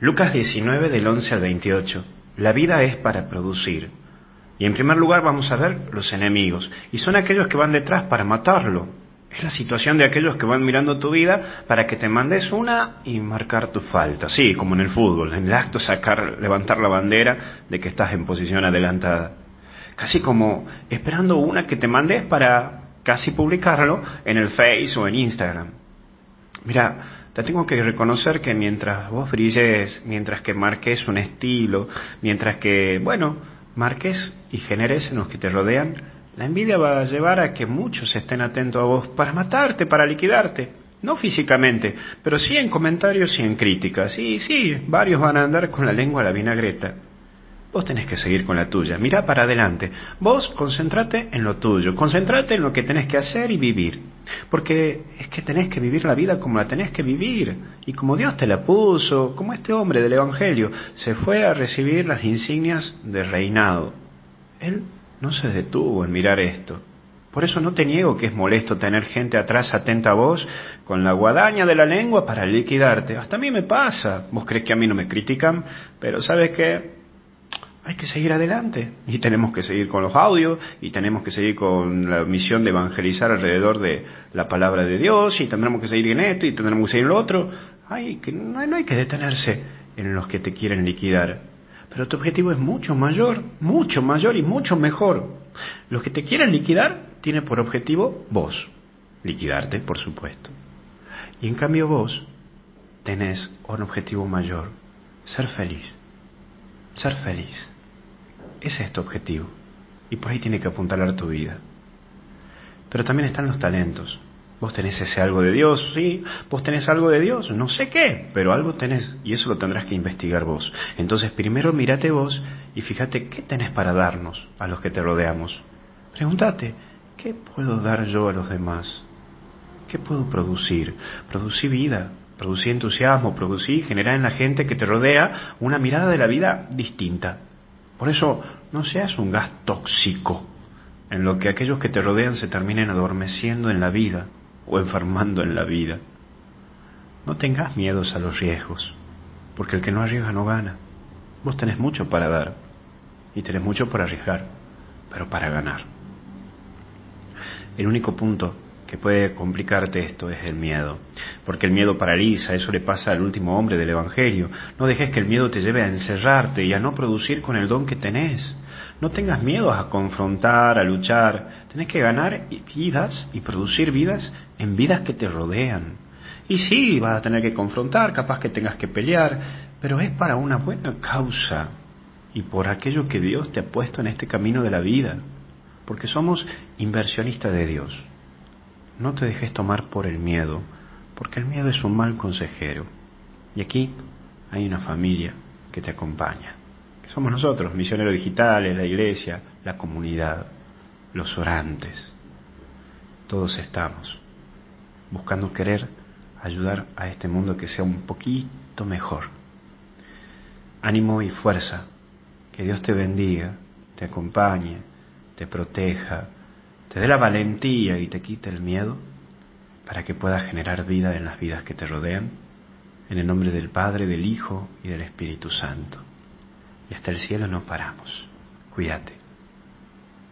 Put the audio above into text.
Lucas 19 del 11 al 28. La vida es para producir. Y en primer lugar vamos a ver los enemigos. Y son aquellos que van detrás para matarlo. Es la situación de aquellos que van mirando tu vida para que te mandes una y marcar tu falta. Sí, como en el fútbol. En el acto sacar, levantar la bandera de que estás en posición adelantada. Casi como esperando una que te mandes para casi publicarlo en el Face o en Instagram. Mira, te tengo que reconocer que mientras vos brilles, mientras que marques un estilo, mientras que, bueno, marques y generes en los que te rodean, la envidia va a llevar a que muchos estén atentos a vos para matarte, para liquidarte. No físicamente, pero sí en comentarios y en críticas. Y sí, varios van a andar con la lengua a la vinagreta. Vos tenés que seguir con la tuya. Mirá para adelante. Vos concentrate en lo tuyo. Concentrate en lo que tenés que hacer y vivir. Porque es que tenés que vivir la vida como la tenés que vivir. Y como Dios te la puso, como este hombre del Evangelio se fue a recibir las insignias de reinado. Él no se detuvo en mirar esto. Por eso no te niego que es molesto tener gente atrás atenta a vos con la guadaña de la lengua para liquidarte. Hasta a mí me pasa. Vos crees que a mí no me critican, pero sabes que hay que seguir adelante y tenemos que seguir con los audios y tenemos que seguir con la misión de evangelizar alrededor de la palabra de Dios y tendremos que seguir en esto y tendremos que seguir en lo otro. Hay que, no, hay que detenerse en los que te quieren liquidar. Pero tu objetivo es mucho mayor, mucho mayor y mucho mejor. Los que te quieren liquidar tienen por objetivo vos, liquidarte, por supuesto. Y en cambio vos tenés un objetivo mayor, ser feliz, ser feliz. Ese es tu objetivo. Y por ahí tiene que apuntalar tu vida. Pero también están los talentos. Vos tenés ese algo de Dios, sí, vos tenés algo de Dios, no sé qué, pero algo tenés y eso lo tendrás que investigar vos. Entonces primero mírate vos y fíjate qué tenés para darnos a los que te rodeamos. Pregúntate, ¿qué puedo dar yo a los demás? ¿Qué puedo producir? Producir vida, producir entusiasmo, producir, generar en la gente que te rodea una mirada de la vida distinta. Por eso, no seas un gas tóxico en lo que aquellos que te rodean se terminen adormeciendo en la vida o enfermando en la vida. No tengas miedos a los riesgos, porque el que no arriesga no gana. Vos tenés mucho para dar y tenés mucho para arriesgar, pero para ganar. El único punto que puede complicarte esto es el miedo, porque el miedo paraliza, eso le pasa al último hombre del Evangelio. No dejes que el miedo te lleve a encerrarte y a no producir con el don que tenés. No tengas miedo a confrontar, a luchar. Tenés que ganar vidas y producir vidas en vidas que te rodean. Y sí, vas a tener que confrontar, capaz que tengas que pelear, pero es para una buena causa y por aquello que Dios te ha puesto en este camino de la vida, porque somos inversionistas de Dios. No te dejes tomar por el miedo, porque el miedo es un mal consejero. Y aquí hay una familia que te acompaña, que somos nosotros, misioneros digitales, la iglesia, la comunidad, los orantes. Todos estamos buscando querer ayudar a este mundo que sea un poquito mejor. Ánimo y fuerza, que Dios te bendiga, te acompañe, te proteja, te dé la valentía y te quite el miedo para que puedas generar vida en las vidas que te rodean, en el nombre del Padre, del Hijo y del Espíritu Santo. Y hasta el cielo no paramos. Cuídate.